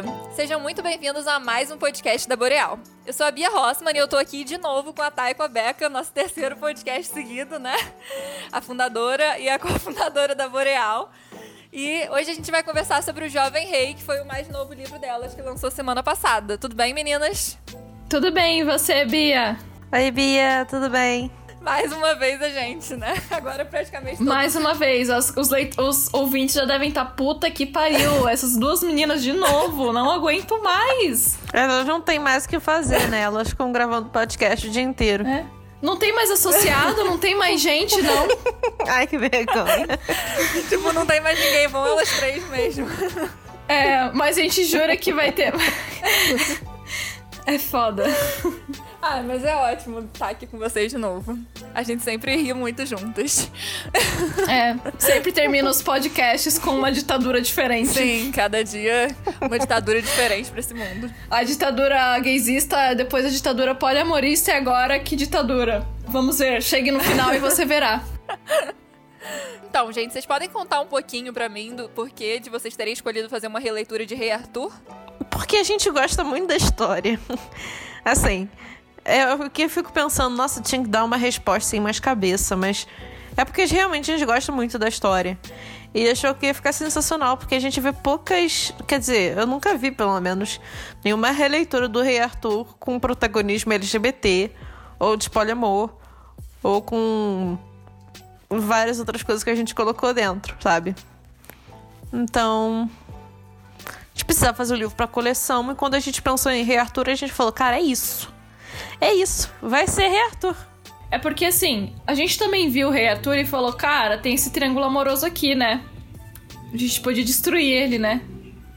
galera! Sejam muito bem-vindos a mais um podcast da Boreal. Eu sou a Bia Rossman e eu tô aqui de novo com a Thay e com a Beca, nosso terceiro podcast seguido, né? A fundadora e a cofundadora da Boreal. E hoje a gente vai conversar sobre o Jovem Rei, que foi o mais novo livro delas, que lançou semana passada. Tudo bem, meninas? Tudo bem, e você, Bia? Oi, Bia, tudo bem? Mais uma vez a gente, né? Agora praticamente. Todos... Mais uma vez. Os, os, leit... os ouvintes já devem estar tá, puta que pariu. Essas duas meninas de novo. Não aguento mais. Elas não tem mais o que fazer, né? Elas ficam gravando podcast o dia inteiro. É. Não tem mais associado, não tem mais gente, não. Ai, que vergonha. tipo, não tem mais ninguém, vão elas três mesmo. É, mas a gente jura que vai ter. É foda. Ah, mas é ótimo estar aqui com vocês de novo. A gente sempre ri muito juntas. É, sempre termina os podcasts com uma ditadura diferente. Sim, cada dia uma ditadura diferente pra esse mundo. A ditadura gaysista, depois a ditadura poliamorista e agora que ditadura? Vamos ver, chegue no final e você verá. Então, gente, vocês podem contar um pouquinho para mim do porquê de vocês terem escolhido fazer uma releitura de Rei Arthur? Porque a gente gosta muito da história. assim, é o que eu fico pensando, nossa, tinha que dar uma resposta sem mais cabeça, mas é porque realmente a gente gosta muito da história. E achou que ia ficar sensacional, porque a gente vê poucas. Quer dizer, eu nunca vi, pelo menos, nenhuma releitura do Rei Arthur com protagonismo LGBT, ou de poliamor, ou com várias outras coisas que a gente colocou dentro, sabe? Então. A gente precisava fazer o livro pra coleção, e quando a gente pensou em Rei Arthur, a gente falou, cara, é isso. É isso, vai ser Rei Arthur. É porque assim, a gente também viu o Rei Arthur e falou, cara, tem esse triângulo amoroso aqui, né? A gente podia destruir ele, né?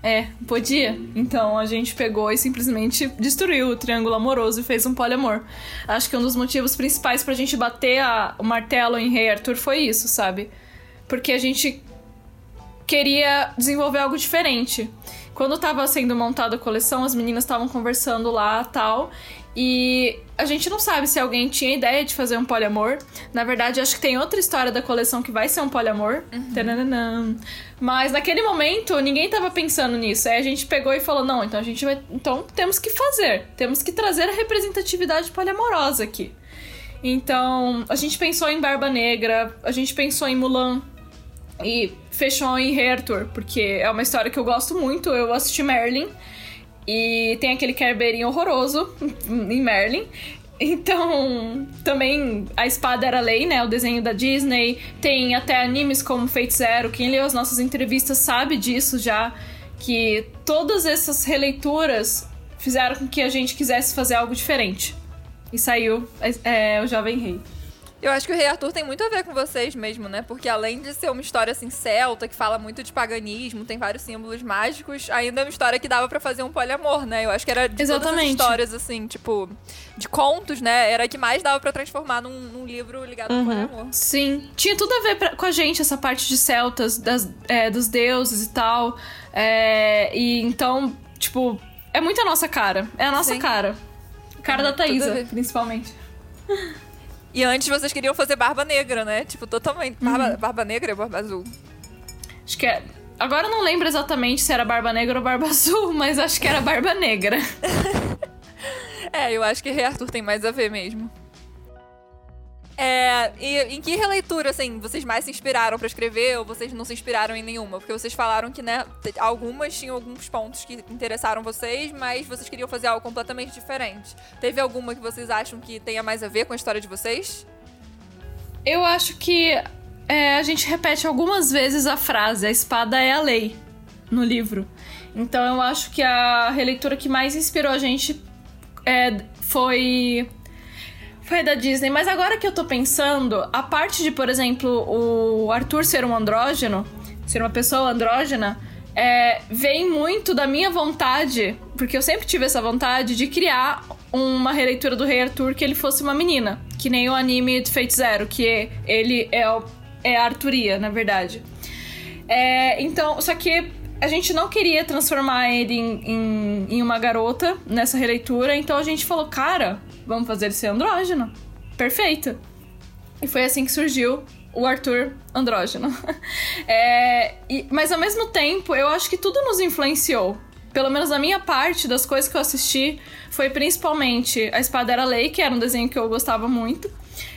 É, podia. Então a gente pegou e simplesmente destruiu o triângulo amoroso e fez um poliamor. Acho que um dos motivos principais pra gente bater a, o martelo em Rei Arthur foi isso, sabe? Porque a gente queria desenvolver algo diferente. Quando tava sendo montada a coleção, as meninas estavam conversando lá tal. E a gente não sabe se alguém tinha ideia de fazer um poliamor. Na verdade, acho que tem outra história da coleção que vai ser um poliamor. Uhum. Mas naquele momento, ninguém tava pensando nisso. Aí a gente pegou e falou: não, então a gente vai. Então temos que fazer. Temos que trazer a representatividade poliamorosa aqui. Então, a gente pensou em Barba Negra, a gente pensou em Mulan. E fechou em Rei Arthur, porque é uma história que eu gosto muito. Eu assisti Merlin. E tem aquele Kerbeirinho horroroso em Merlin. Então, também a espada era lei, né? O desenho da Disney. Tem até animes como Fate Zero. Quem leu as nossas entrevistas sabe disso já. Que todas essas releituras fizeram com que a gente quisesse fazer algo diferente. E saiu é, o Jovem Rei. Eu acho que o Rei Arthur tem muito a ver com vocês mesmo, né? Porque além de ser uma história assim celta, que fala muito de paganismo, tem vários símbolos mágicos, ainda é uma história que dava para fazer um poliamor, né? Eu acho que era de Exatamente. todas as histórias assim, tipo, de contos, né? Era a que mais dava para transformar num, num, livro ligado uhum. ao poliamor. Sim, tinha tudo a ver pra, com a gente essa parte de celtas, das, é, dos deuses e tal. É, e então, tipo, é muito a nossa cara. É a nossa Sim. cara. Cara é, da Thaisa, principalmente. E antes vocês queriam fazer Barba Negra, né? Tipo, totalmente. Barba, uhum. barba Negra e Barba Azul. Acho que é. Agora eu não lembro exatamente se era Barba Negra ou Barba Azul, mas acho que era Barba Negra. é, eu acho que Rei Arthur tem mais a ver mesmo. É, e em que releitura, assim, vocês mais se inspiraram para escrever ou vocês não se inspiraram em nenhuma? Porque vocês falaram que, né, algumas tinham alguns pontos que interessaram vocês, mas vocês queriam fazer algo completamente diferente. Teve alguma que vocês acham que tenha mais a ver com a história de vocês? Eu acho que é, a gente repete algumas vezes a frase: a espada é a lei, no livro. Então eu acho que a releitura que mais inspirou a gente é, foi da Disney, mas agora que eu tô pensando, a parte de, por exemplo, o Arthur ser um andrógeno, ser uma pessoa andrógena, é, vem muito da minha vontade, porque eu sempre tive essa vontade de criar uma releitura do Rei Arthur que ele fosse uma menina, que nem o anime de Fate Zero, que ele é, é a Arturia, na verdade. É, então, só que a gente não queria transformar ele em, em, em, uma garota nessa releitura, então a gente falou, cara, vamos fazer ele ser andrógeno. Perfeito. E foi assim que surgiu o Arthur andrógeno. é, e, mas ao mesmo tempo, eu acho que tudo nos influenciou. pelo menos na minha parte das coisas que eu assisti, foi principalmente A Espada Era Lei, que era um desenho que eu gostava muito.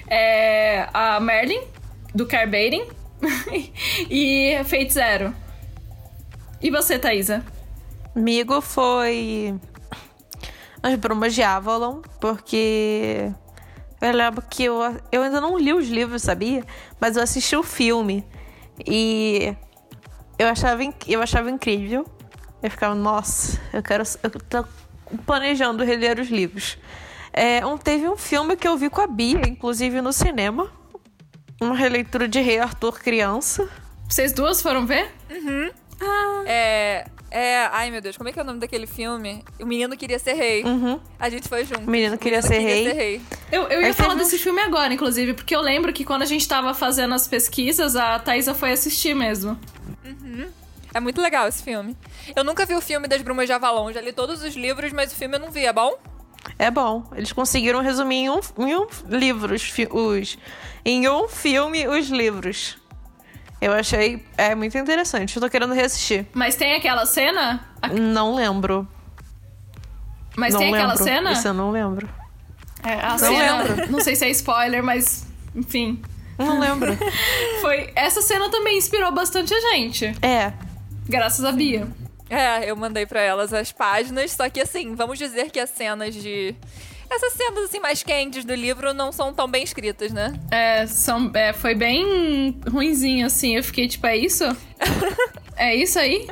É, a Merlin, do Care Bating. e Fate Zero. E você, Thaisa? Amigo foi As Brumas de Avalon, porque eu lembro que eu, eu ainda não li os livros, sabia? Mas eu assisti o filme e eu achava, eu achava incrível. Eu ficava, nossa, eu quero. Eu tô planejando reler os livros. É, um, teve um filme que eu vi com a Bia, inclusive no cinema. Uma releitura de Rei Arthur criança. Vocês duas foram ver? Uhum. Ah. É. É, ai meu Deus, como é que é o nome daquele filme? O menino queria ser rei. Uhum. A gente foi junto. O menino queria, o menino ser, queria rei. ser, rei. Eu, eu ia falar desse filme agora, inclusive, porque eu lembro que quando a gente tava fazendo as pesquisas, a Thaisa foi assistir mesmo. Uhum. É muito legal esse filme. Eu nunca vi o filme das Brumas de Avalon, já li todos os livros, mas o filme eu não vi. É bom? É bom. Eles conseguiram resumir em um, em um livro os, os, em um filme os livros. Eu achei é muito interessante. Eu tô querendo reassistir. Mas tem aquela cena? Não lembro. Mas não tem lembro. aquela cena? Isso eu não lembro. É, a não cena, lembro. Não sei se é spoiler, mas enfim. Não lembro. Foi essa cena também inspirou bastante a gente. É. Graças a Bia. É, eu mandei para elas as páginas, só que assim, vamos dizer que as cenas de essas cenas assim mais quentes do livro não são tão bem escritas, né? É, são, é, foi bem ruinzinho, assim. Eu fiquei tipo, é isso? é isso aí?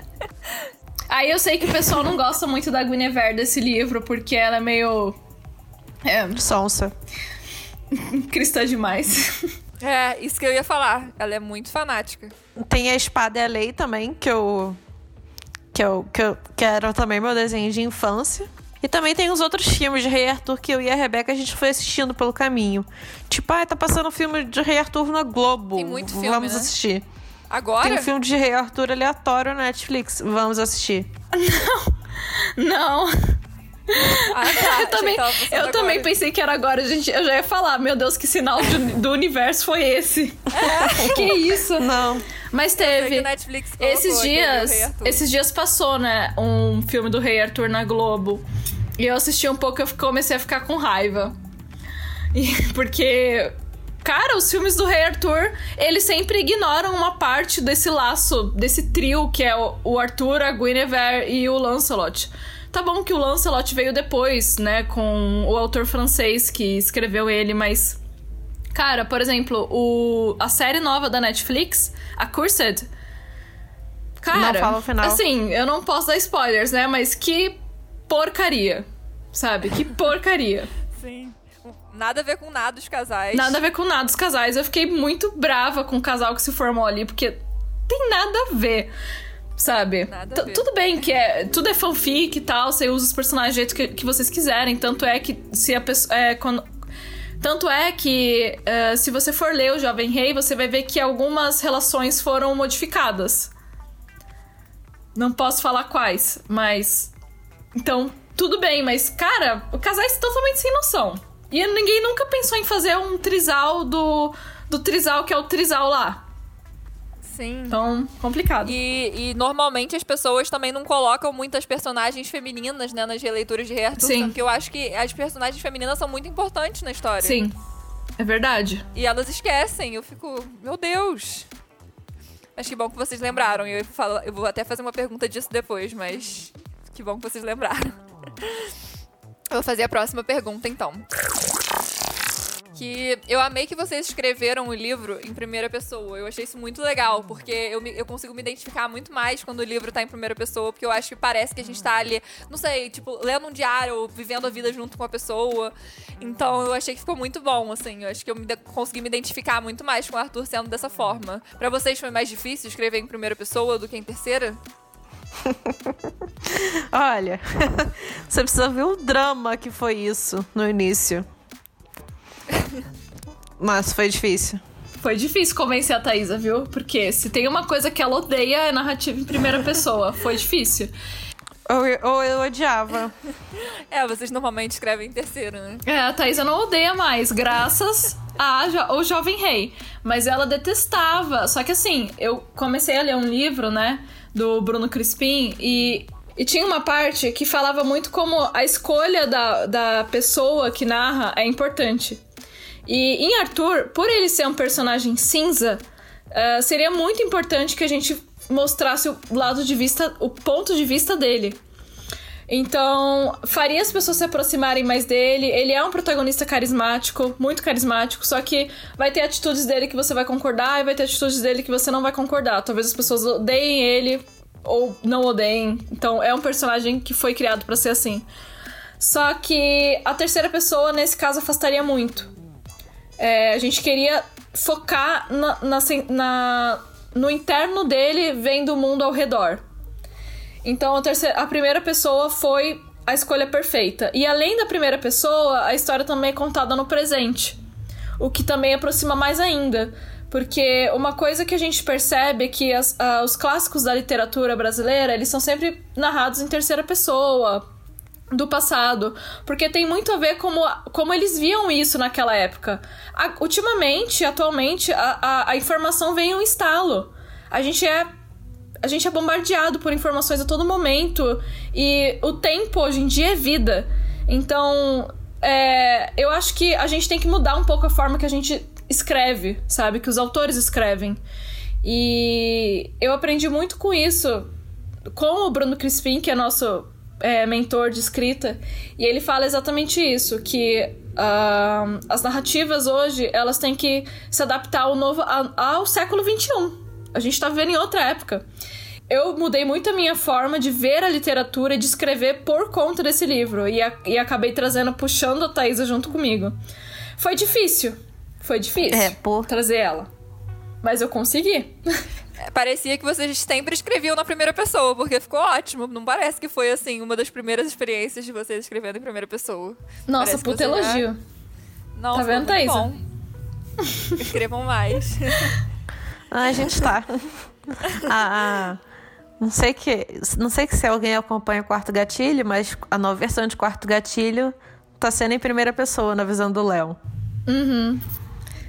Aí eu sei que o pessoal não gosta muito da Guinevere desse livro, porque ela é meio. É. Sonsa. Cristã demais. É, isso que eu ia falar. Ela é muito fanática. Tem a Espada e a Lei também, que eu. Que eu, que eu que era também meu desenho de infância. E também tem os outros filmes de Rei Arthur que eu e a Rebeca a gente foi assistindo pelo caminho. Tipo, ah, tá passando filme de Rei Arthur na Globo. Tem muito filme, Vamos né? assistir. Agora? Tem um filme de Rei Arthur aleatório na Netflix. Vamos assistir. Não. Não. Ah, tá. eu também, eu também pensei que era agora, gente. Eu já ia falar, meu Deus, que sinal de, do universo foi esse? É. que isso? Não. Mas teve. esses dias. Esses dias passou, né? Um filme do Rei Arthur na Globo. E eu assisti um pouco e eu comecei a ficar com raiva. E, porque. Cara, os filmes do Rei Arthur, eles sempre ignoram uma parte desse laço, desse trio que é o Arthur, a Guinevere e o Lancelot. Tá bom que o Lancelot veio depois, né, com o autor francês que escreveu ele, mas cara, por exemplo, o a série nova da Netflix, a Cursed, cara, não fala o final. assim, eu não posso dar spoilers, né, mas que porcaria, sabe? Que porcaria. Sim. Nada a ver com nada os casais. Nada a ver com nada os casais. Eu fiquei muito brava com o casal que se formou ali, porque tem nada a ver sabe? Tudo bem que é, tudo é fanfic e tal, você usa os personagens do jeito que, que vocês quiserem, tanto é que se a pessoa é, quando, tanto é que uh, se você for ler o Jovem Rei, você vai ver que algumas relações foram modificadas. Não posso falar quais, mas então tudo bem, mas cara, o casais totalmente sem noção. E ninguém nunca pensou em fazer um trisal do do trisal que é o trisal lá. Sim. Então, complicado. E, e, normalmente as pessoas também não colocam muitas personagens femininas, né, nas releituras de Rei Arthur. Sim. Porque eu acho que as personagens femininas são muito importantes na história. Sim. É verdade. E elas esquecem. Eu fico, meu Deus. Mas que bom que vocês lembraram. Eu, falo, eu vou até fazer uma pergunta disso depois, mas que bom que vocês lembraram. Eu vou fazer a próxima pergunta, então que eu amei que vocês escreveram o livro em primeira pessoa. Eu achei isso muito legal, porque eu, me, eu consigo me identificar muito mais quando o livro tá em primeira pessoa, porque eu acho que parece que a gente tá ali, não sei, tipo, lendo um diário ou vivendo a vida junto com a pessoa. Então eu achei que ficou muito bom, assim. Eu acho que eu me, consegui me identificar muito mais com o Arthur sendo dessa forma. Para vocês foi mais difícil escrever em primeira pessoa do que em terceira? Olha, você precisa ver o drama que foi isso no início. Mas foi difícil. Foi difícil convencer a Thaisa, viu? Porque se tem uma coisa que ela odeia é narrativa em primeira pessoa. Foi difícil. Ou eu, ou eu odiava. É, vocês normalmente escrevem em terceiro, né? É, a Thaisa não odeia mais, graças a O Jovem Rei. Mas ela detestava. Só que assim, eu comecei a ler um livro, né? Do Bruno Crispim e E tinha uma parte que falava muito como a escolha da, da pessoa que narra é importante. E em Arthur, por ele ser um personagem cinza, uh, seria muito importante que a gente mostrasse o lado de vista, o ponto de vista dele. Então, faria as pessoas se aproximarem mais dele. Ele é um protagonista carismático, muito carismático, só que vai ter atitudes dele que você vai concordar e vai ter atitudes dele que você não vai concordar. Talvez as pessoas odeiem ele ou não odeiem. Então, é um personagem que foi criado para ser assim. Só que a terceira pessoa, nesse caso, afastaria muito. É, a gente queria focar na, na, na, no interno dele, vendo o mundo ao redor. Então a, terceira, a primeira pessoa foi a escolha perfeita. E além da primeira pessoa, a história também é contada no presente. O que também aproxima mais ainda. Porque uma coisa que a gente percebe é que as, uh, os clássicos da literatura brasileira, eles são sempre narrados em terceira pessoa, do passado, porque tem muito a ver como, como eles viam isso naquela época. A, ultimamente, atualmente, a, a, a informação vem em um estalo. A gente é a gente é bombardeado por informações a todo momento e o tempo hoje em dia é vida. Então, é, eu acho que a gente tem que mudar um pouco a forma que a gente escreve, sabe? Que os autores escrevem. E eu aprendi muito com isso com o Bruno Crispim, que é nosso é, mentor de escrita, e ele fala exatamente isso, que uh, as narrativas hoje elas têm que se adaptar ao novo ao, ao século XXI. A gente tá vivendo em outra época. Eu mudei muito a minha forma de ver a literatura e de escrever por conta desse livro. E, a, e acabei trazendo, puxando a Thaisa junto comigo. Foi difícil. Foi difícil é, por... trazer ela. Mas eu consegui. É, parecia que vocês sempre escreviam na primeira pessoa, porque ficou ótimo. Não parece que foi, assim, uma das primeiras experiências de vocês escrevendo em primeira pessoa. Nossa, parece puta elogio. É... Não, tá vendo, Thaisa? Escrevam mais. Ah, a gente tá. ah, não sei que, não sei que se alguém acompanha o Quarto Gatilho, mas a nova versão de Quarto Gatilho tá sendo em primeira pessoa na visão do Léo. Uhum.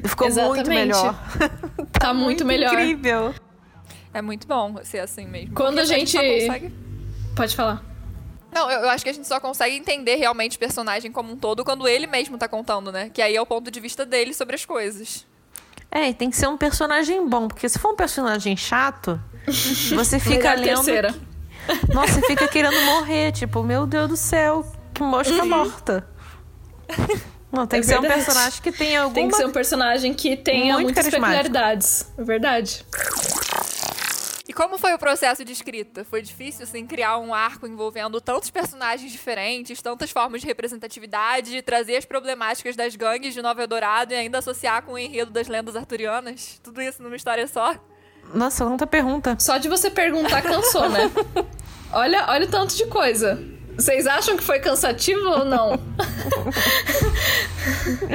Ficou Exatamente. muito melhor. tá, tá muito, muito melhor. Incrível. É muito bom ser assim mesmo. Quando a gente. A gente consegue... Pode falar. Não, eu, eu, acho que a gente só consegue entender realmente o personagem como um todo quando ele mesmo tá contando, né? Que aí é o ponto de vista dele sobre as coisas. É, tem que ser um personagem bom, porque se for um personagem chato, você fica lendo. Terceira. Que... Nossa, você fica querendo morrer, tipo, meu Deus do céu, que mosca uhum. morta. Não, tem é que verdade. ser um personagem que tenha alguma... Tem que ser um personagem que tenha muitas peculiaridades. É verdade. E como foi o processo de escrita? Foi difícil, assim, criar um arco envolvendo tantos personagens diferentes, tantas formas de representatividade, trazer as problemáticas das gangues de Nova Eldorado e ainda associar com o enredo das lendas arturianas? Tudo isso numa história só? Nossa, quanta pergunta. Só de você perguntar cansou, né? olha, olha o tanto de coisa. Vocês acham que foi cansativo ou não?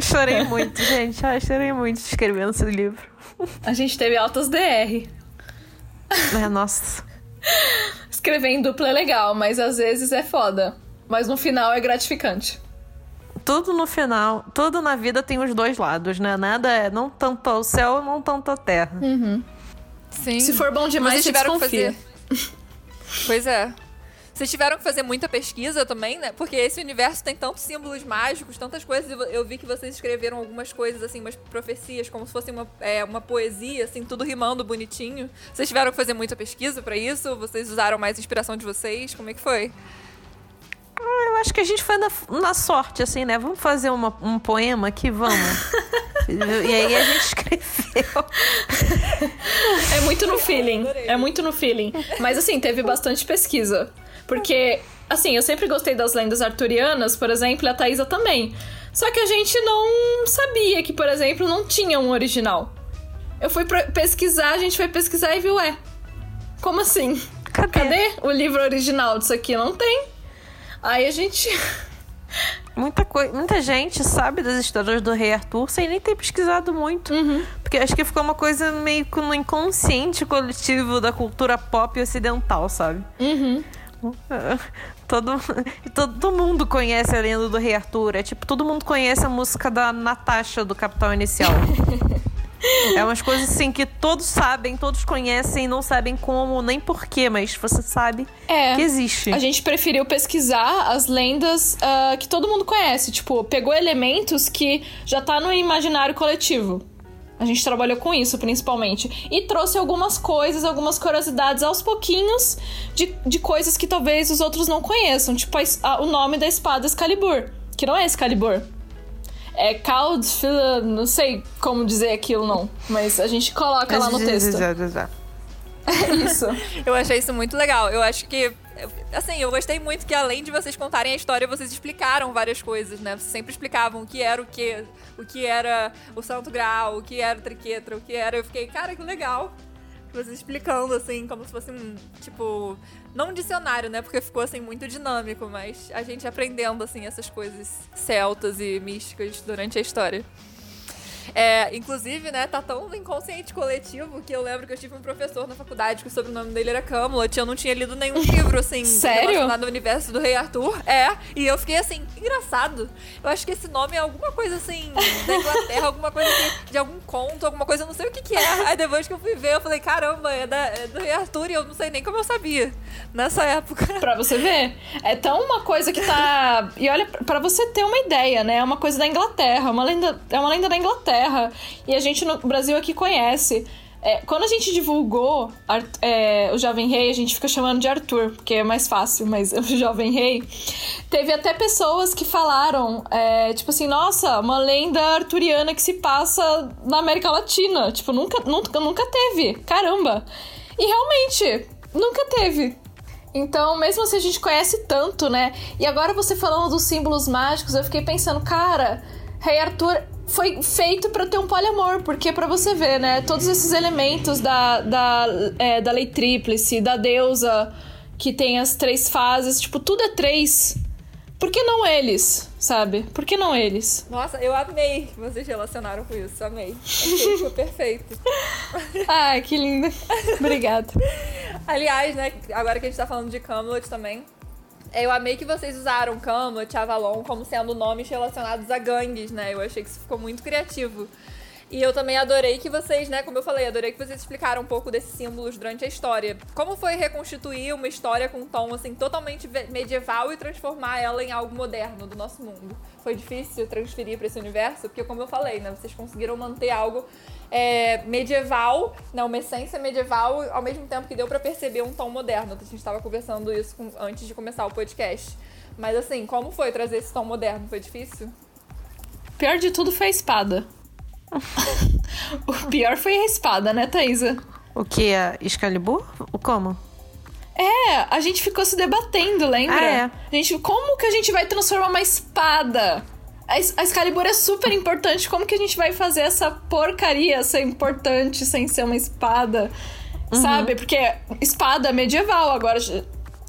chorei muito, gente. Ai, chorei muito escrevendo esse livro. A gente teve altas DR. É, nossa. Escrever em dupla é legal, mas às vezes é foda. Mas no final é gratificante. Tudo no final, tudo na vida tem os dois lados, né? Nada é não tanto ao céu, não tanto à terra. Uhum. Sim. Se for bom demais, você tiveram que fazer. Pois é. Vocês tiveram que fazer muita pesquisa também, né? Porque esse universo tem tantos símbolos mágicos, tantas coisas. Eu vi que vocês escreveram algumas coisas, assim, umas profecias, como se fosse uma, é, uma poesia, assim, tudo rimando bonitinho. Vocês tiveram que fazer muita pesquisa para isso? Vocês usaram mais inspiração de vocês? Como é que foi? Ah, eu acho que a gente foi na, na sorte, assim, né? Vamos fazer uma, um poema aqui, vamos. e aí a gente escreveu. É muito no feeling. É muito no feeling. Mas assim, teve bastante pesquisa. Porque, assim, eu sempre gostei das lendas arturianas, por exemplo, e a Thaisa também. Só que a gente não sabia que, por exemplo, não tinha um original. Eu fui pesquisar, a gente foi pesquisar e viu, é. Como assim? Cadê? Cadê o livro original disso aqui? Não tem. Aí a gente. Muita, coi muita gente sabe das histórias do Rei Arthur sem nem ter pesquisado muito. Uhum. Porque acho que ficou uma coisa meio que no inconsciente coletivo da cultura pop ocidental, sabe? Uhum. Todo, todo mundo conhece a lenda do Rei Arthur. É tipo, todo mundo conhece a música da Natasha do Capital Inicial. É umas coisas assim que todos sabem, todos conhecem, não sabem como nem porquê, mas você sabe É. que existe. A gente preferiu pesquisar as lendas ah, que todo mundo conhece. Tipo, pegou elementos que já tá no imaginário coletivo. A gente trabalhou com isso, principalmente. E trouxe algumas coisas, algumas curiosidades aos pouquinhos de, de coisas que talvez os outros não conheçam. Tipo, a a- o nome da espada Excalibur. Que não é Excalibur. É Cald, não sei como dizer aquilo, não. Mas a gente coloca lá no texto. Isso. Eu achei isso muito legal. Eu acho que. Assim, eu gostei muito que além de vocês contarem a história, vocês explicaram várias coisas, né? Vocês sempre explicavam o que era o que, o que era o Santo Graal, o que era o Triquetra, o que era. Eu fiquei, cara, que legal. Vocês explicando, assim, como se fosse um, tipo, não um dicionário, né? Porque ficou, assim, muito dinâmico, mas a gente aprendendo, assim, essas coisas celtas e místicas durante a história. É, inclusive, né, tá tão no inconsciente coletivo que eu lembro que eu tive um professor na faculdade que o sobrenome dele era Camelot. Eu não tinha lido nenhum livro, assim, Sério? ao universo do Rei Arthur. É, e eu fiquei assim, engraçado. Eu acho que esse nome é alguma coisa assim, da Inglaterra, alguma coisa que- de algum conto, alguma coisa, eu não sei o que que é. Aí depois que eu fui ver, eu falei, caramba, é, da, é do Rei Arthur e eu não sei nem como eu sabia nessa época. Pra você ver. É tão uma coisa que tá. E olha, pra você ter uma ideia, né? É uma coisa da Inglaterra. Uma lenda... É uma lenda da Inglaterra. E a gente no Brasil aqui conhece. É, quando a gente divulgou é, o Jovem Rei, a gente fica chamando de Arthur, porque é mais fácil, mas o Jovem Rei. Teve até pessoas que falaram, é, tipo assim, nossa, uma lenda arturiana que se passa na América Latina. Tipo, nunca, nunca, nunca teve. Caramba! E realmente, nunca teve. Então, mesmo se a gente conhece tanto, né? E agora você falando dos símbolos mágicos, eu fiquei pensando, cara, Rei Arthur foi feito pra ter um poliamor, porque pra você ver, né? Todos esses elementos da, da, é, da lei tríplice, da deusa que tem as três fases, tipo, tudo é três. Por que não eles, sabe? Por que não eles? Nossa, eu amei que vocês relacionaram com isso, amei. Achei ficou perfeito. Ai, que linda. Obrigada. Aliás, né, agora que a gente tá falando de Camelot também, eu amei que vocês usaram Camelot, Avalon como sendo nomes relacionados a gangues, né? Eu achei que isso ficou muito criativo. E eu também adorei que vocês, né, como eu falei, adorei que vocês explicaram um pouco desses símbolos durante a história. Como foi reconstituir uma história com um tom, assim, totalmente medieval e transformar ela em algo moderno do nosso mundo? Foi difícil transferir para esse universo? Porque, como eu falei, né, vocês conseguiram manter algo é, medieval, né, uma essência medieval, ao mesmo tempo que deu pra perceber um tom moderno. A gente estava conversando isso com- antes de começar o podcast. Mas, assim, como foi trazer esse tom moderno? Foi difícil? Pior de tudo foi a espada. o pior foi a espada, né, Thaisa? O que? A Excalibur? O como? É, a gente ficou se debatendo, lembra? Ah, é. A gente, como que a gente vai transformar uma espada? A, Excalibur é super importante. Como que a gente vai fazer essa porcaria ser importante sem ser uma espada? Sabe? Porque espada medieval, agora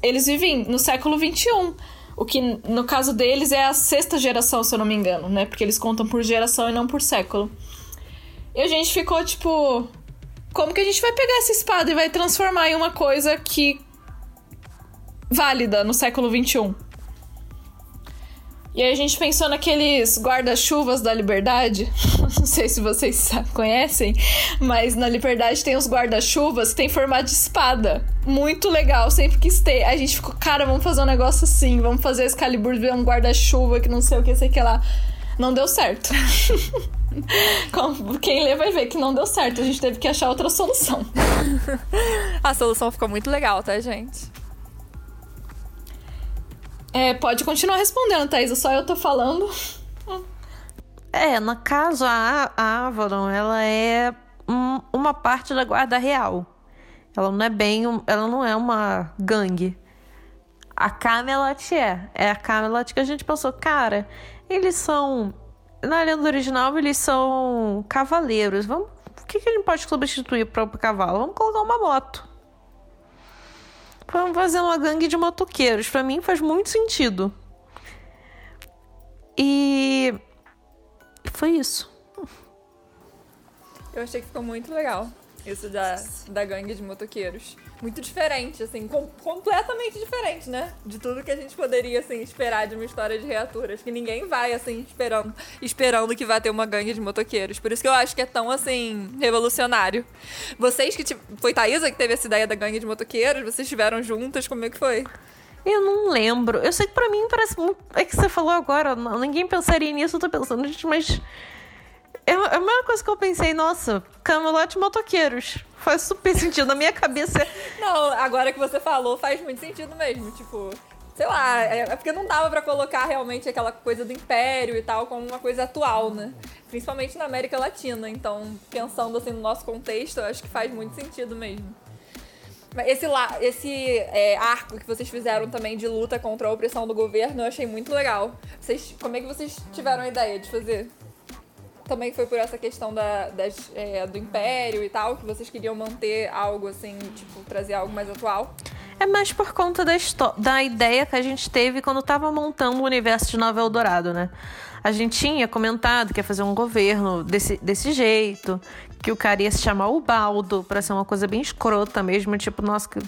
eles vivem no século XXI. O que, no caso deles, é a sexta geração, se eu não me engano, né? Porque eles contam por geração e não por século. E a gente ficou tipo. Como que a gente vai pegar essa espada e vai transformar em uma coisa que. válida no século XXI? E aí a gente pensou naqueles guarda-chuvas da Liberdade. Não sei se vocês conhecem, mas na Liberdade tem os guarda-chuvas que tem formato de espada. Muito legal, sempre quis ter. A gente ficou, cara, vamos fazer um negócio assim, vamos fazer Excalibur ver um guarda-chuva que não sei o que, sei o que lá. Não deu certo. Quem lê vai ver que não deu certo. A gente teve que achar outra solução. A solução ficou muito legal, tá, gente? É, pode continuar respondendo, Thaisa, só eu tô falando. É, no caso, a, Avalon, ela é um- uma parte da guarda real. Ela não é bem, ela não é uma gangue. A Camelot é. É a Camelot que a gente pensou, cara, eles são. Na lenda original, eles são cavaleiros. Vamos, o que, que a gente pode substituir para o cavalo? Vamos colocar uma moto. Vamos fazer uma gangue de motoqueiros. Pra mim faz muito sentido. E foi isso. Eu achei que ficou muito legal. Isso da, da gangue de motoqueiros. Muito diferente, assim, com, completamente diferente, né? De tudo que a gente poderia, assim, esperar de uma história de reatura. Acho que ninguém vai, assim, esperando, esperando que vai ter uma gangue de motoqueiros. Por isso que eu acho que é tão, assim, revolucionário. Vocês que... Foi Thaisa que teve essa ideia da gangue de motoqueiros? Vocês estiveram juntas? Como é que foi? Eu não lembro. Eu sei que pra mim parece. É que você falou agora, ninguém pensaria nisso, eu tô pensando, gente, mas. É, é a mesma coisa que eu pensei, nossa, Camelot motoqueiros. Faz super sentido. Na minha cabeça. Não, agora que você falou, faz muito sentido mesmo. Tipo, sei lá, é, é porque não dava para colocar realmente aquela coisa do império e tal como uma coisa atual, né? Principalmente na América Latina. Então, pensando assim no nosso contexto, eu acho que faz muito sentido mesmo. Esse, esse é, arco que vocês fizeram também de luta contra a opressão do governo, eu achei muito legal. Vocês, como é que vocês tiveram a ideia de fazer? Também foi por essa questão da, das, é, do império e tal, que vocês queriam manter algo assim, tipo, trazer algo mais atual? É mais por conta da, da ideia que a gente teve quando tava montando o universo de Nova Eldorado, né? A gente tinha comentado que ia fazer um governo desse, desse jeito, que o cara ia se chamar Ubaldo, pra ser uma coisa bem escrota mesmo, tipo, nossa, que.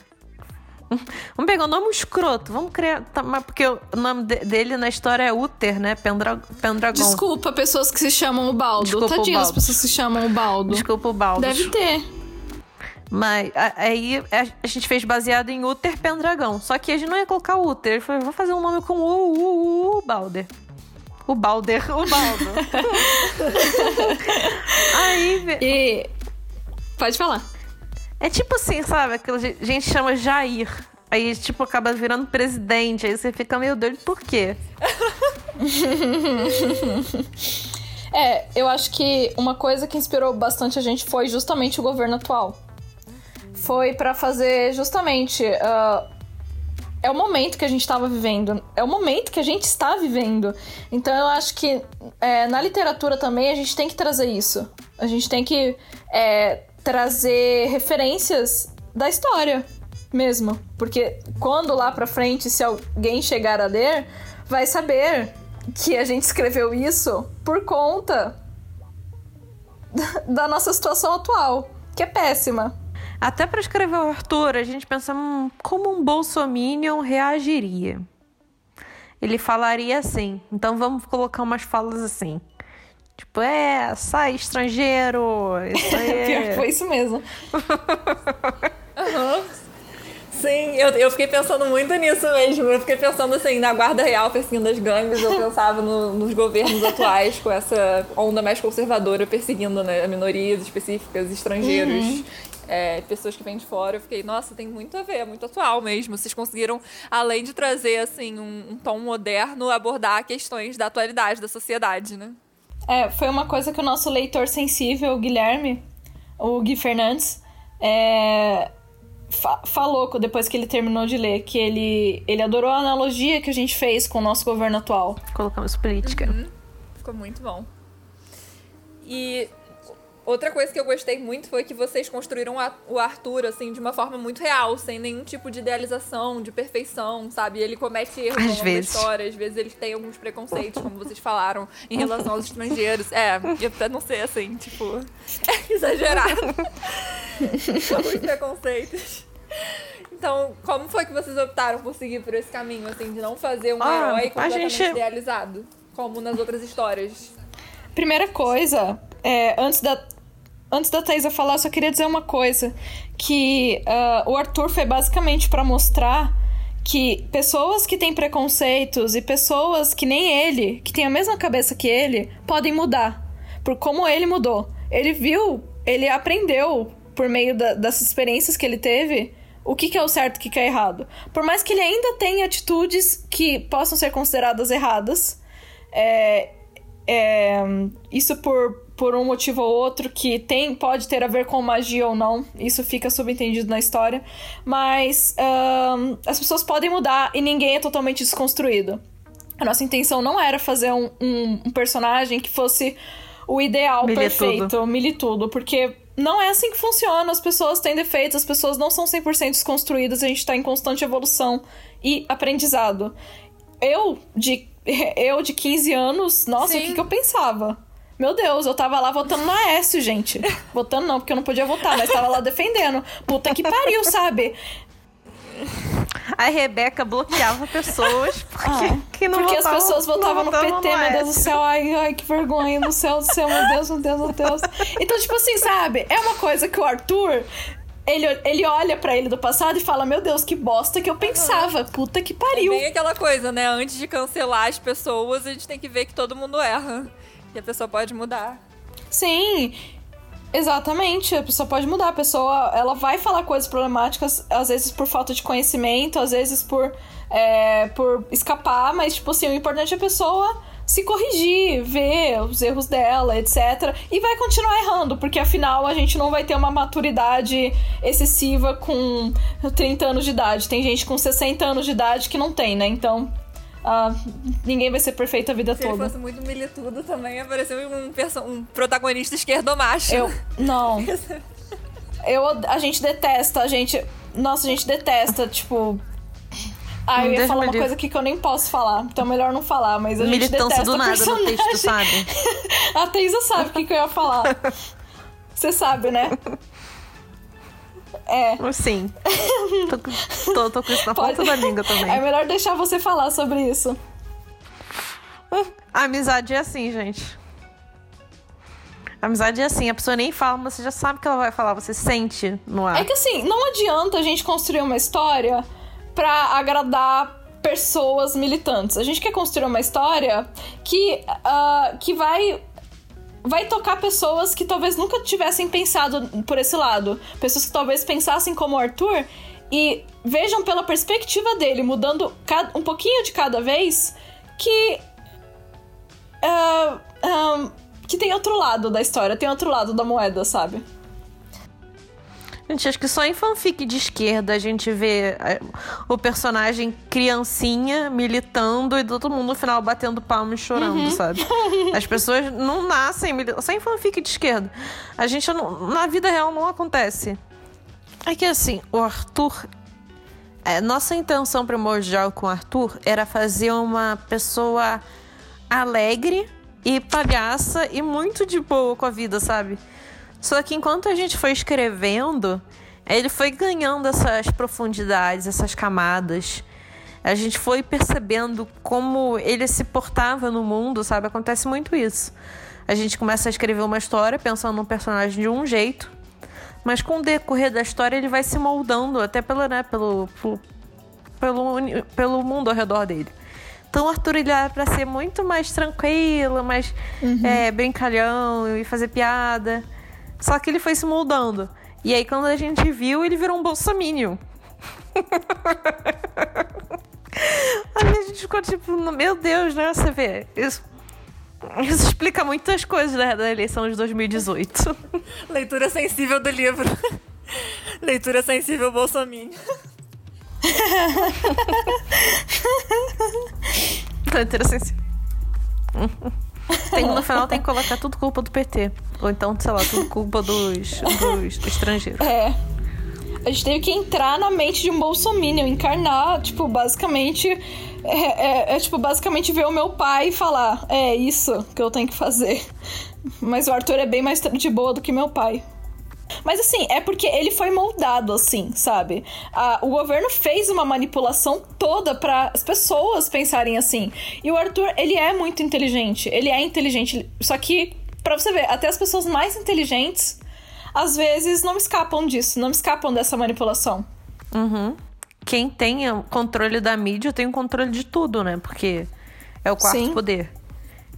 Vamos pegar o nome escroto, vamos criar. Tá, porque o nome dele na história é Uther, né? Pendra, Pendragon. Desculpa, pessoas que se chamam Ubaldo. Desculpa, Tadinho, as pessoas que se chamam Ubaldo. Desculpa, Ubaldo. Deve ter. Mas aí a, gente fez baseado em Uther Pendragão. Só que a gente não ia colocar Uther. Ele falou, vou fazer um nome com U, U, Balder. O Balder, o Baldo. Aí. E. Pode falar. É tipo assim, sabe? Aquela gente chama Jair. Aí, tipo, acaba virando presidente. Aí você fica, meu Deus, por quê? é, eu acho que uma coisa que inspirou bastante a gente foi justamente o governo atual. Foi para fazer justamente uh, é o momento que a gente estava vivendo, é o momento que a gente está vivendo. Então eu acho que é, na literatura também a gente tem que trazer isso. A gente tem que é, trazer referências da história mesmo. Porque quando lá pra frente, se alguém chegar a ler, vai saber que a gente escreveu isso por conta da nossa situação atual, que é péssima. Até para escrever o Arthur, a gente pensa hum, como um bolsominion reagiria. Ele falaria assim. Então vamos colocar umas falas assim. Tipo, é, sai estrangeiro. Isso aí. Pior que foi isso mesmo. uhum. Sim, eu, eu fiquei pensando muito nisso mesmo. Eu fiquei pensando assim, na Guarda Real perseguindo as gangues, eu pensava no, nos governos atuais com essa onda mais conservadora perseguindo né, minorias específicas, estrangeiros. Uhum é, pessoas que vêm de fora, eu fiquei, nossa, tem muito a ver, é muito atual mesmo. Vocês conseguiram, além de trazer, assim, um, um tom moderno, abordar questões da atualidade da sociedade, né? É, foi uma coisa que o nosso leitor sensível, o Guilherme, o Gui Fernandes, é, fa falou depois que ele terminou de ler, que ele, ele adorou a analogia que a gente fez com o nosso governo atual. Colocamos política. Uhum. Ficou muito bom. E Outra coisa que eu gostei muito foi que vocês construíram o Arthur, assim, de uma forma muito real, sem nenhum tipo de idealização, de perfeição, sabe? Ele comete erros às vezes. história, às vezes ele tem alguns preconceitos, como vocês falaram, em relação aos estrangeiros. É, e até não ser assim, tipo, é exagerado. alguns preconceitos. Então, como foi que vocês optaram por seguir por esse caminho, assim, de não fazer um ah, herói completamente gente... idealizado, como nas outras histórias? Primeira coisa, é, antes da antes da Thaisa falar, só queria dizer uma coisa. Que uh, o Arthur foi basicamente para mostrar que pessoas que têm preconceitos e pessoas que nem ele, que têm a mesma cabeça que ele, podem mudar. Por como ele mudou. Ele viu, ele aprendeu por meio da, das experiências que ele teve o que, que é o certo e o que, que é errado. Por mais que ele ainda tenha atitudes que possam ser consideradas erradas, é, é, isso por por um motivo ou outro que tem pode ter a ver com magia ou não. Isso fica subentendido na história. Mas um, as pessoas podem mudar e ninguém é totalmente desconstruído. A nossa intenção não era fazer um, um, um personagem que fosse o ideal perfeito, perfeito, tudo porque não é assim que funciona. As pessoas têm defeitos, as pessoas não são 100% desconstruídas, a gente está em constante evolução e aprendizado. Eu, de, eu, de 15 anos, nossa, Sim. o que, que eu pensava? Meu Deus, eu tava lá votando no Aécio, gente. Votando não, porque eu não podia votar, mas tava lá defendendo. Puta que pariu, sabe? A Rebeca bloqueava pessoas porque, Ah, que não porque votavam, as pessoas votavam não no PT, meu Deus do céu. Ai, ai, que vergonha, no céu do céu, meu Deus, meu Deus, meu Deus. Então, tipo assim, sabe? É uma coisa que o Arthur. Ele, ele olha pra ele do passado e fala: Meu Deus, que bosta que eu pensava. Puta que É pariu. bem aquela coisa, né? Antes de cancelar as pessoas, a gente tem que ver que todo mundo erra. E a pessoa pode mudar. Sim, exatamente. A pessoa pode mudar. A pessoa ela vai falar coisas problemáticas, às vezes por falta de conhecimento, às vezes por, é, por escapar, mas, tipo assim, o importante é a pessoa se corrigir, ver os erros dela, etc. E vai continuar errando, porque afinal a gente não vai ter uma maturidade excessiva com 30 anos de idade. Tem gente com 60 anos de idade que não tem, né? Então. Ah, ninguém vai ser perfeito a vida Se toda. fosse muito militudo também, apareceu um, um protagonista esquerdomacho. Eu. Não. Eu, a gente detesta, a gente. Nossa, a gente detesta, tipo. Ah, eu ia falar uma livre. coisa aqui que eu nem posso falar, então melhor não falar, mas a gente Militância detesta do nada no personagem. texto, sabe? A Teisa sabe o que, que eu ia falar. Você sabe, né? É. Sim. Tô, com- tô, tô com isso na Pode- ponta da língua também. É melhor deixar você falar sobre isso. A amizade é assim, gente. A amizade é assim, a pessoa nem fala, mas você já sabe que ela vai falar, você sente no ar. É que assim, não adianta a gente construir uma história pra agradar pessoas militantes. A gente quer construir uma história que, ah, que vai vai tocar pessoas que talvez nunca tivessem pensado por esse lado. Pessoas que talvez pensassem como o Arthur e vejam pela perspectiva dele, mudando um pouquinho de cada vez, que. ah, ah, que tem outro lado da história, tem outro lado da moeda, sabe? Gente, acho que só em fanfic de esquerda a gente vê é, o personagem criancinha militando e todo mundo no final batendo palma e chorando, Uhum. sabe? As pessoas não nascem militando. Só em fanfic de esquerda. A gente não- na vida real não acontece. É que assim, o Arthur. é, nossa intenção primordial com o Arthur era fazer uma pessoa alegre e palhaça e muito de boa com a vida, sabe? Só que enquanto a gente foi escrevendo, ele foi ganhando essas profundidades, essas camadas. A gente foi percebendo como ele se portava no mundo, sabe? Acontece muito isso. A gente começa a escrever uma história pensando num personagem de um jeito, mas com o decorrer da história ele vai se moldando até pela, né, pelo, pelo, pelo, pelo mundo ao redor dele. Então o Arthur ele era pra ser muito mais tranquilo, mais é, brincalhão e fazer piada. Só que ele foi se moldando. E aí quando a gente viu, ele virou um bolsominion. aí a gente ficou tipo, meu Deus, né? Você vê, isso, isso explica muitas coisas da, da eleição de 2018. Leitura sensível do livro. Leitura sensível Bolsonaro. Tá interessante. Tem, no final tem que colocar tudo culpa do PT. Ou então, sei lá, tudo culpa dos, dos estrangeiros. É. A gente teve que entrar na mente de um bolsominion, encarnar, tipo, basicamente. É, é- é, tipo, basicamente ver o meu pai e falar: é isso que eu tenho que fazer. Mas o Arthur é bem mais de boa do que meu pai. Mas assim, é porque ele foi moldado assim, sabe? Ah, o governo fez uma manipulação toda para as pessoas pensarem assim. E o Arthur, ele é muito inteligente. Ele é inteligente. Só que, pra você ver, até as pessoas mais inteligentes às vezes não escapam disso, não escapam dessa manipulação. Uhum. Quem tem o controle da mídia tem o controle de tudo, né? Porque é o quarto Sim. poder.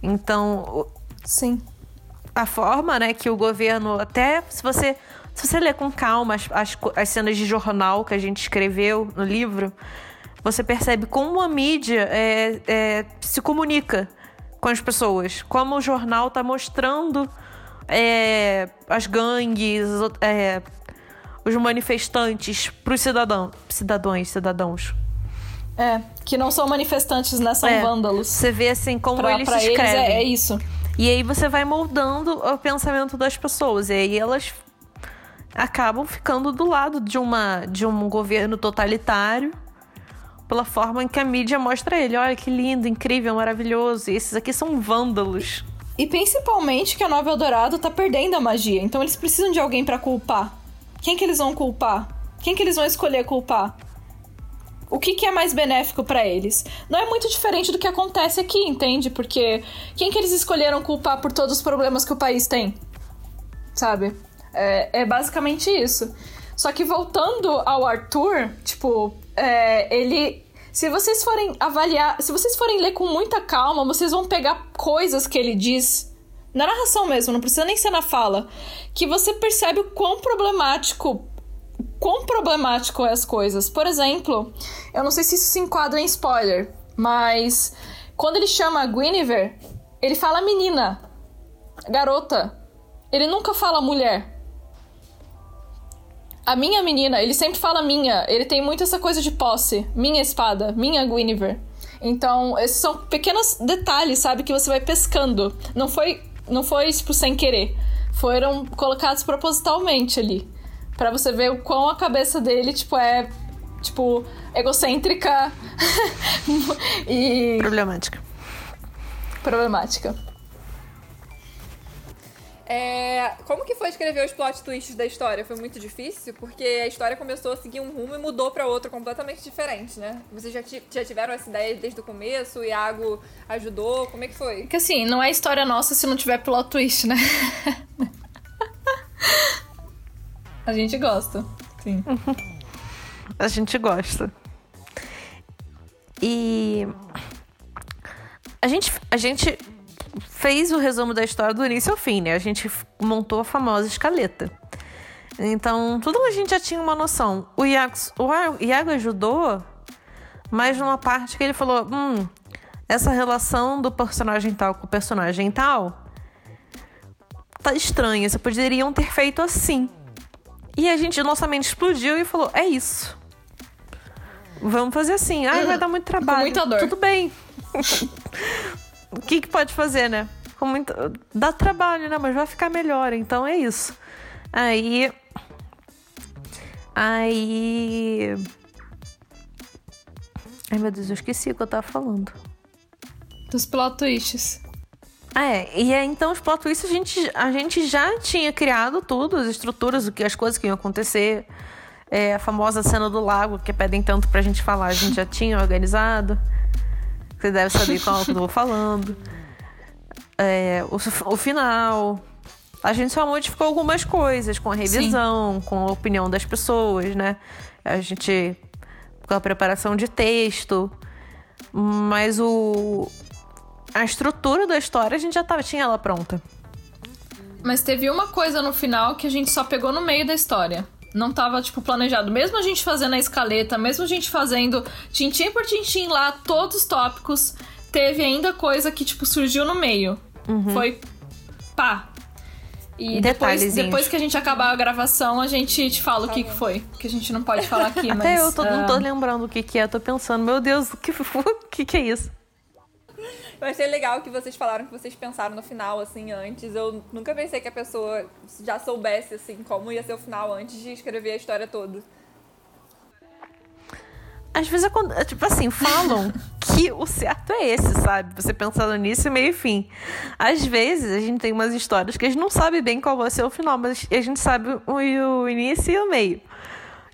Então, Sim. a forma, né, que o governo até se você se você ler com calma as, as, as cenas de jornal que a gente escreveu no livro, você percebe como a mídia é, é, se comunica com as pessoas, como o jornal tá mostrando é, as gangues, os é, os manifestantes pros cidadãos, cidadãos, cidadãos. É, que não são manifestantes, né? São É, vândalos. Você vê assim como Pra, eles pra se eles escrevem. é, é isso. E aí você vai moldando o pensamento das pessoas. E aí elas acabam ficando do lado de, uma, de um governo totalitário pela forma em que a mídia mostra ele. Olha que lindo, incrível, maravilhoso. E esses aqui são vândalos. E principalmente que a Nova Eldorado tá perdendo a magia. Então eles precisam de alguém para culpar. Quem que eles vão culpar? Quem que eles vão escolher culpar? O que, que é mais benéfico para eles? Não é muito diferente do que acontece aqui, entende? Porque quem que eles escolheram culpar por todos os problemas que o país tem? Sabe? É, é basicamente isso. Só que voltando ao Arthur, tipo, é, ele se vocês forem avaliar, se vocês forem ler com muita calma, vocês vão pegar coisas que ele diz na narração mesmo, não precisa nem ser na fala, que você percebe o quão problemático quão problemático é as coisas. Por exemplo, eu não sei se isso se enquadra em spoiler, mas quando ele chama a Guinevere, ele fala menina, garota. Ele nunca fala mulher. A minha menina, ele sempre fala minha. Ele tem muito essa coisa de posse. Minha espada, minha Guinevere. Então, esses são pequenos detalhes, sabe, que você vai pescando. Não foi, não foi tipo sem querer. Foram colocados propositalmente ali, para você ver o quão a cabeça dele, tipo, é tipo egocêntrica e Problemática. problemática. É, como que foi escrever os plot twists da história? Foi muito difícil? Porque a história começou a seguir um rumo e mudou pra outro completamente diferente, né? Vocês já, já tiveram essa ideia desde o começo? O Iago ajudou? Como é que foi? Que assim, não é história nossa se não tiver plot twist, né? A gente gosta. Sim. A gente gosta. E a gente, a gente fez o resumo da história do início ao fim, né? A gente montou a famosa escaleta. Então, tudo a gente já tinha uma noção. O Iago, o Iago ajudou, mas numa parte que ele falou: hum, essa relação do personagem tal com o personagem tal tá estranha. Vocês poderiam ter feito assim. E a gente, nossa mente explodiu e falou: é isso. Vamos fazer assim. Ai, vai dar muito trabalho. muita dor. Tudo bem. o que, que pode fazer, né? Com muito... Dá trabalho, né? Mas vai ficar melhor. Então é isso. Aí. Aí. Ai, meu Deus, eu esqueci o que eu tava falando. Dos plot twists. Ah, é. E é, então os plot twists a gente, a gente já tinha criado tudo, as estruturas, o que, as coisas que iam acontecer. É, a famosa cena do lago, que pedem tanto pra gente falar, a gente já tinha organizado. Você deve saber qual que eu tô falando. É, o, o final. A gente só modificou algumas coisas com a revisão, com a opinião das pessoas, né? A gente. com a preparação de texto. Mas o. A estrutura da história a gente já tava, tinha ela pronta. Mas teve uma coisa no final que a gente só pegou no meio da história. Não tava, tipo, planejado. Mesmo a gente fazendo a escaleta, mesmo a gente fazendo tintim por tintim lá, todos os tópicos, teve ainda coisa que, tipo, surgiu no meio. Foi pá. E depois, depois que a gente acabar a gravação, a gente te fala o que, que foi. Que a gente não pode falar aqui, mas... Até eu tô, não tô ah, lembrando o que, que é, tô pensando, meu Deus, o que, o que, que é isso? Eu achei legal que vocês falaram que vocês pensaram no final, assim, antes. Eu nunca pensei que a pessoa já soubesse, assim, como ia ser o final antes de escrever a história toda. Às vezes, tipo assim, falam que o certo é esse, sabe? Você pensando nisso, meio e fim. Às vezes, a gente tem umas histórias que a gente não sabe bem qual vai ser o final, mas a gente sabe o, o início e o meio.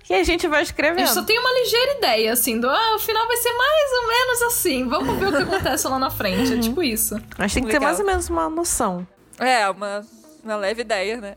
E a gente vai A escrevendo. gente só tem uma ligeira ideia, assim, do ah, o final vai ser mais ou menos assim. Vamos ver o que acontece lá na frente. É tipo isso. Mas tem que ter mais ou menos uma noção. É, uma, uma leve ideia, né?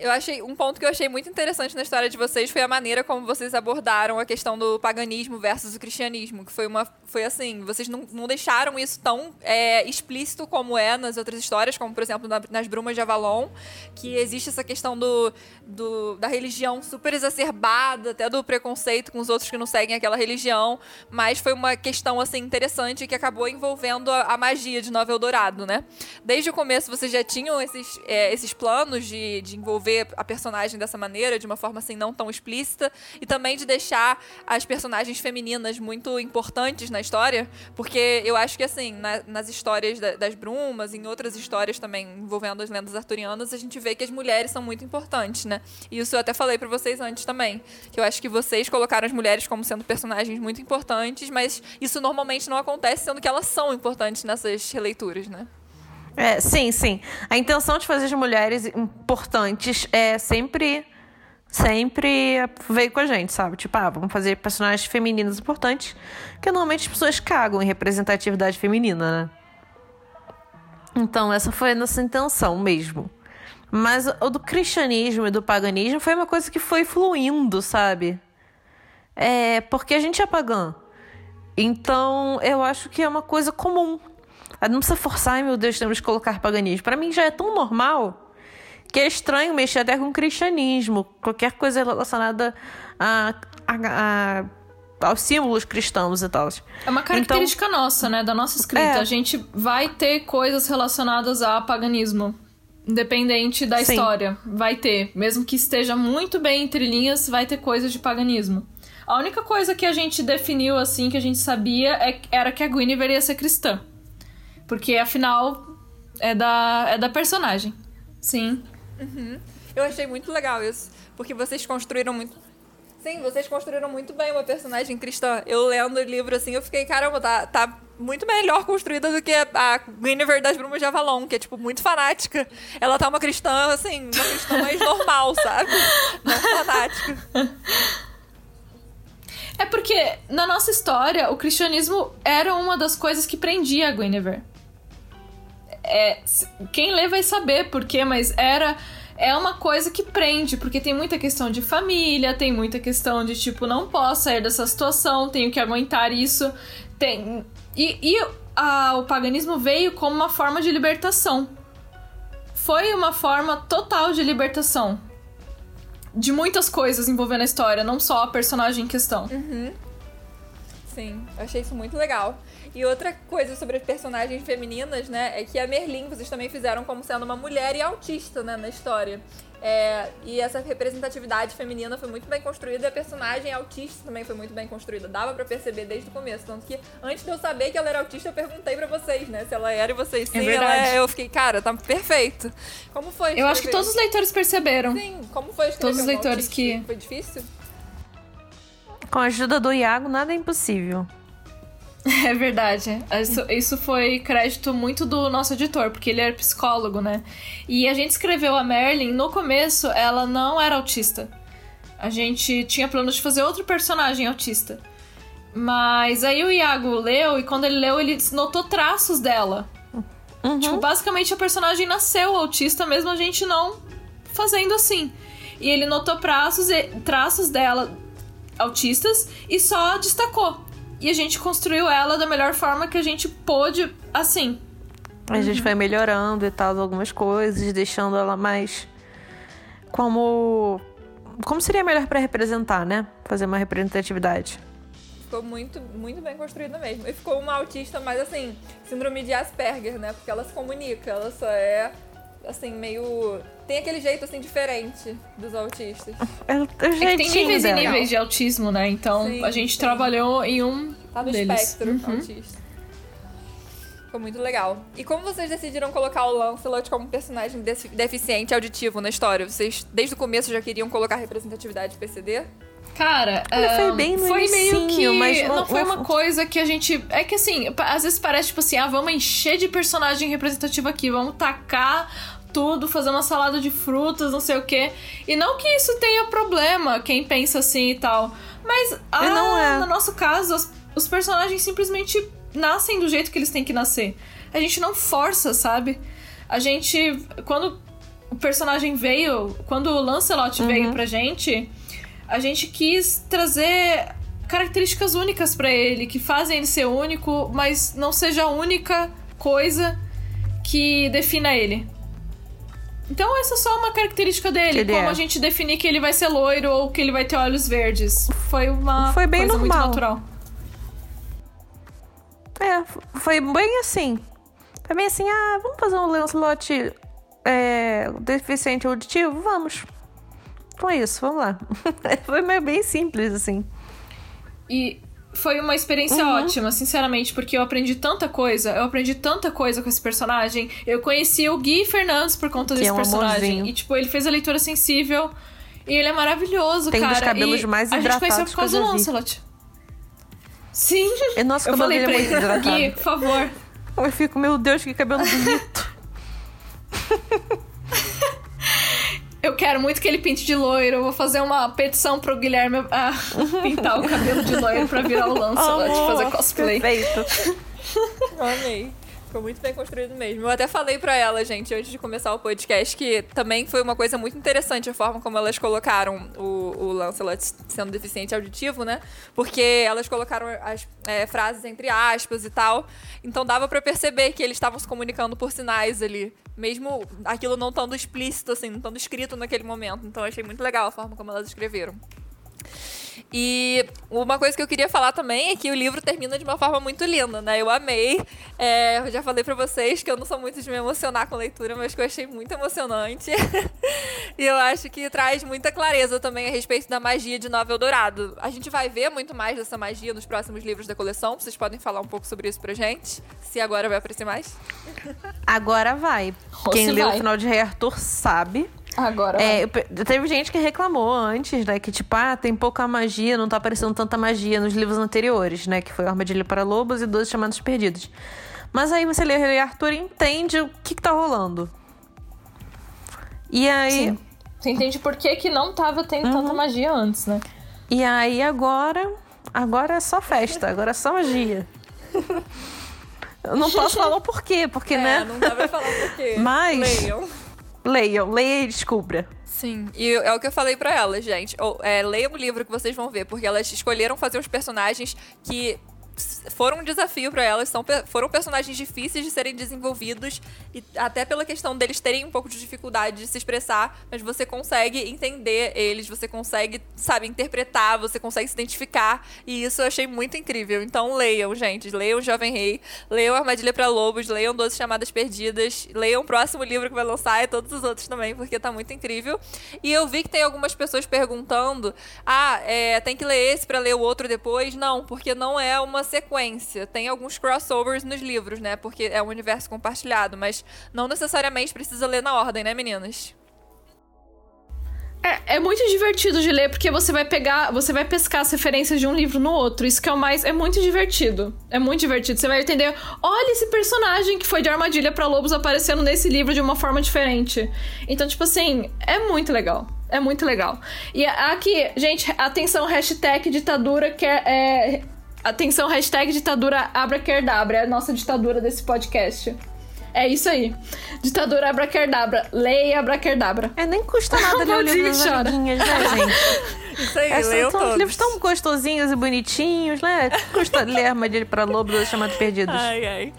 Eu achei um ponto que eu achei muito interessante na história de vocês foi a maneira como vocês abordaram a questão do paganismo versus o cristianismo, que foi uma foi assim, vocês não, não deixaram isso tão é, explícito como é nas outras histórias, como por exemplo na- nas Brumas de Avalon, que existe essa questão do, do da religião super exacerbada, até do preconceito com os outros que não seguem aquela religião, mas foi uma questão assim interessante que acabou envolvendo a, a magia de Nova Eldorado, né? Desde o começo vocês já tinham esses, é, esses planos de, de envolver a personagem dessa maneira, de uma forma assim não tão explícita, e também de deixar as personagens femininas muito importantes na história, porque eu acho que assim, na- nas histórias da- das brumas, em outras histórias também envolvendo as lendas arturianas, a gente vê que as mulheres são muito importantes, né? E isso eu até falei pra vocês antes também, que eu acho que vocês colocaram as mulheres como sendo personagens muito importantes, mas isso normalmente não acontece, sendo que elas são importantes nessas releituras, né? É, sim, sim. A intenção de fazer as mulheres importantes é sempre. Sempre veio com a gente, sabe? Tipo, ah, vamos fazer personagens femininas importantes, que normalmente as pessoas cagam em representatividade feminina, né? Então, essa foi a nossa intenção mesmo. Mas o do cristianismo e do paganismo foi uma coisa que foi fluindo, sabe? É, porque a gente é pagã. Então, eu acho que é uma coisa comum. Não precisa forçar, ai meu Deus, temos que colocar paganismo. Para mim já é tão normal que é estranho mexer até com cristianismo, qualquer coisa relacionada a, a, a aos símbolos cristãos e tal. É uma característica então, nossa, né? Da nossa escrita. É. A gente vai ter coisas relacionadas a paganismo. Independente da Sim. história. Vai ter. Mesmo que esteja muito bem entre linhas, vai ter coisas de paganismo. A única coisa que a gente definiu, assim, que a gente sabia, é, era que a Guinevere ia ser cristã. Porque, afinal, é da, é da personagem. Sim. Uhum. Eu achei muito legal isso. Porque vocês construíram muito Sim, vocês construíram muito bem uma personagem cristã. Eu lendo o livro assim, eu fiquei, caramba, tá, tá muito melhor construída do que a Guinevere das Brumas de Avalon, que é, tipo, muito fanática. Ela tá uma cristã, assim, uma cristã mais normal, sabe? Não fanática. É porque, na nossa história, o cristianismo era uma das coisas que prendia a Guinevere. É, quem lê vai saber por quê, mas era é uma coisa que prende, porque tem muita questão de família, tem muita questão de tipo, não posso sair dessa situação, tenho que aguentar isso. Tem. E, e a, o paganismo veio como uma forma de libertação. Foi uma forma total de libertação. De muitas coisas envolvendo a história, não só a personagem em questão. Uhum. Sim, eu achei isso muito legal. E outra coisa sobre as personagens femininas, né, é que a Merlin vocês também fizeram como sendo uma mulher e autista, né, na história. É, e essa representatividade feminina foi muito bem construída e a personagem autista também foi muito bem construída. Dava para perceber desde o começo. Tanto que antes de eu saber que ela era autista, eu perguntei para vocês, né? Se ela era e vocês sim. É verdade. Ela, eu fiquei, cara, tá perfeito. Como foi? Eu acho que todos os leitores perceberam. Sim, como foi Todos os leitores um que. Foi difícil? Com a ajuda do Iago, nada é impossível. É verdade. Isso, isso, foi crédito muito do nosso editor, porque ele era psicólogo, né? E a gente escreveu a Merlin, no começo ela não era autista. A gente tinha planos de fazer outro personagem autista. Mas aí o Iago leu, e quando ele leu, ele notou traços dela. Uhum. Tipo, basicamente a personagem nasceu autista, mesmo a gente não fazendo assim. E ele notou traços, traços dela autistas e só destacou. E a gente construiu ela da melhor forma que a gente pôde, assim. A uhum. gente foi melhorando e tal, algumas coisas, deixando ela mais como. Como seria melhor para representar, né? Fazer uma representatividade. Ficou muito, muito bem construída mesmo. E ficou uma autista mais assim, síndrome de Asperger, né? Porque ela se comunica, ela só é assim, meio. Tem aquele jeito assim diferente dos autistas. É, é, é tem níveis e níveis de autismo, né? Então sim, a gente sim. trabalhou em um. Tá no deles. espectro uhum. autista. Ficou muito legal. E como vocês decidiram colocar o Lancelot como personagem deficiente auditivo na história? Vocês, desde o começo, já queriam colocar representatividade de PCD? Cara, Olha, foi bem no foi meio que mas não foi uma coisa que a gente é que assim, às vezes parece tipo assim, ah, vamos encher de personagem representativo aqui, vamos tacar tudo, fazer uma salada de frutas, não sei o quê. E não que isso tenha problema, quem pensa assim e tal. Mas ah, não é. no nosso caso, os, os personagens simplesmente nascem do jeito que eles têm que nascer. A gente não força, sabe? A gente. Quando o personagem veio, quando o Lancelot uhum. veio pra gente, a gente quis trazer características únicas para ele, que fazem ele ser único, mas não seja a única coisa que defina ele. Então essa é só uma característica dele, como é. a gente definir que ele vai ser loiro ou que ele vai ter olhos verdes. Foi uma foi bem coisa normal. muito natural. É, foi bem assim. Foi bem assim, ah, vamos fazer um Lancelot é, deficiente auditivo? Vamos. Foi isso, vamos lá. foi bem simples, assim. E foi uma experiência uhum. ótima, sinceramente, porque eu aprendi tanta coisa, eu aprendi tanta coisa com esse personagem. Eu conheci o Gui Fernandes por conta que desse é um personagem. Amorzinho. E, tipo, ele fez a leitura sensível. E ele é maravilhoso, Tem cara. Tem dos cabelos e mais hidratados. A gente conheceu por causa do Lancelot. Sim. E nosso eu cabelo falei é muito hidratado. Gui, por favor. Eu fico, meu Deus, que cabelo bonito. Eu quero muito que ele pinte de loiro. Eu vou fazer uma petição pro Guilherme ah, pintar o cabelo de loiro pra virar o Lancelot, Amor, fazer cosplay. Perfeito. Amei. Ficou muito bem construído mesmo. Eu até falei pra ela, gente, antes de começar o podcast, que também foi uma coisa muito interessante a forma como elas colocaram o, o Lancelot sendo deficiente auditivo, né? Porque elas colocaram as é, frases entre aspas e tal. Então dava pra perceber que eles estavam se comunicando por sinais ali. Mesmo aquilo não estando explícito, assim, não estando escrito naquele momento. Então eu achei muito legal a forma como elas escreveram. E uma coisa que eu queria falar também é que o livro termina de uma forma muito linda, né? Eu amei. É, eu já falei pra vocês que eu não sou muito de me emocionar com leitura, mas que eu achei muito emocionante. e eu acho que traz muita clareza também a respeito da magia de Nova Eldorado. A gente vai ver muito mais dessa magia nos próximos livros da coleção. Vocês podem falar um pouco sobre isso pra gente? Se agora vai aparecer mais? Agora vai. Ou Quem leu o final de Rei Arthur sabe. Agora. É, teve gente que reclamou antes, né? Que tipo, ah, tem pouca magia, não tá aparecendo tanta magia nos livros anteriores, né? Que foi Armadilha para Lobos e Doze Chamados Perdidos. Mas aí você lê o Rei Arthur e entende o que, que tá rolando. E aí. Sim. Você entende por que, que não tava tendo Uhum. tanta magia antes, né? E aí agora. Agora é só festa, agora é só magia. Eu não posso falar o porquê, porque, É, né? não dá pra falar por quê. Mas- Leiam. Leiam, leia e descubra. Sim, e é o que eu falei pra elas, gente. Ou, é, leiam o livro que vocês vão ver, porque elas escolheram fazer uns personagens que foram um desafio pra elas, são, foram personagens difíceis de serem desenvolvidos, e até pela questão deles terem um pouco de dificuldade de se expressar, mas você consegue entender eles, você consegue, sabe, interpretar, você consegue se identificar, e isso eu achei muito incrível. Então leiam, gente, leiam Jovem Rei, leiam Armadilha pra Lobos, leiam Doze Chamadas Perdidas, leiam o próximo livro que vai lançar e todos os outros também, porque tá muito incrível. E eu vi que tem algumas pessoas perguntando: ah, é, tem que ler esse pra ler o outro depois? Não, porque não é uma sequência. Tem alguns crossovers nos livros, né? Porque é um universo compartilhado, mas não necessariamente precisa ler na ordem, né, meninas? É, é muito divertido de ler, porque você vai pegar, você vai pescar as referências de um livro no outro. Isso que é o mais. É muito divertido. É muito divertido. Você vai entender. Olha esse personagem que foi de armadilha pra lobos aparecendo nesse livro de uma forma diferente. Então, tipo assim, é muito legal. É muito legal. E aqui, gente, atenção, hashtag ditadura quer. É, atenção, hashtag ditadura abracadabra. É a nossa ditadura desse podcast. É isso aí. Ditadura abracadabra. Leia abracadabra. É, nem custa nada ler o livro das amiguinhas, né, gente? Isso aí, É, são, são livros tão gostosinhos e bonitinhos, né? Custa ler Armadilha para Lobos ou Chamados Perdidos. Ai, ai.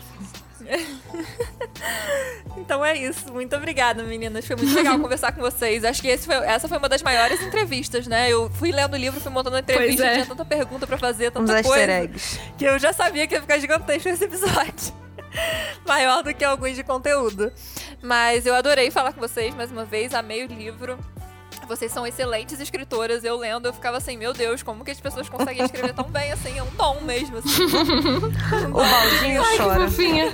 Então é isso. Muito obrigada, meninas. Foi muito legal conversar com vocês. Acho que foi- essa foi uma das maiores entrevistas, né? Eu fui lendo o livro, fui montando a entrevista, é. tinha tanta pergunta pra fazer, Uns tanta easter coisa, eggs. que eu já sabia que ia ficar gigantesco esse episódio. Maior do que alguns de conteúdo. Mas eu adorei falar com vocês mais uma vez, amei o livro. Vocês são excelentes escritoras. Eu lendo, eu ficava assim, meu Deus, como que as pessoas conseguem escrever tão bem assim? É um dom mesmo, assim. O Baldinho Ai, que chora. fofinha.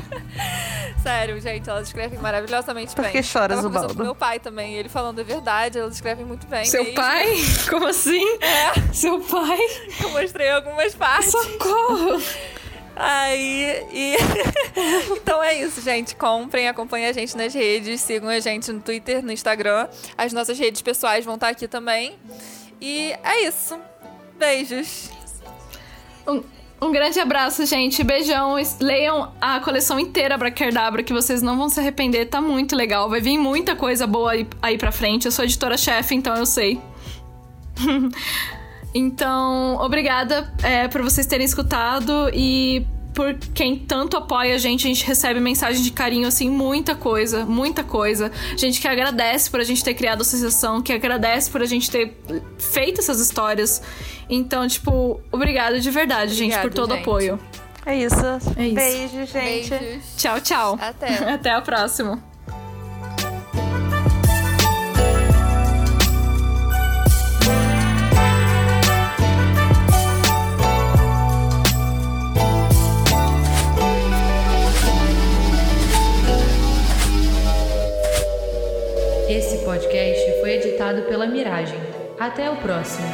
Sério, gente, elas escrevem maravilhosamente Por bem. que choras, Tava conversando Ubaldo? com meu pai também, ele falando a verdade, elas escrevem muito bem. Seu mesmo. pai? Como assim? É, Seu pai? eu mostrei algumas partes. Socorro! Aí, e... então é isso, gente. Comprem, acompanhem a gente nas redes, sigam a gente no Twitter, no Instagram. As nossas redes pessoais vão estar aqui também. E é isso. Beijos. Um, um grande abraço, gente. Beijão. Leiam a coleção inteira Abracadabra, que vocês não vão se arrepender. Tá muito legal. Vai vir muita coisa boa aí, aí pra frente. Eu sou editora-chefe, então eu sei. então, obrigada é, por vocês terem escutado e por quem tanto apoia a gente. A gente recebe mensagem de carinho, assim, muita coisa, muita coisa. Gente que agradece por a gente ter criado a associação, que agradece por a gente ter feito essas histórias. Então, tipo, obrigada de verdade, gente, por todo o gente. apoio. É isso. É isso. Beijo, gente. Beijos. Tchau, tchau. Até. Até a próxima. Podcast foi editado pela Miragem. Até o próximo.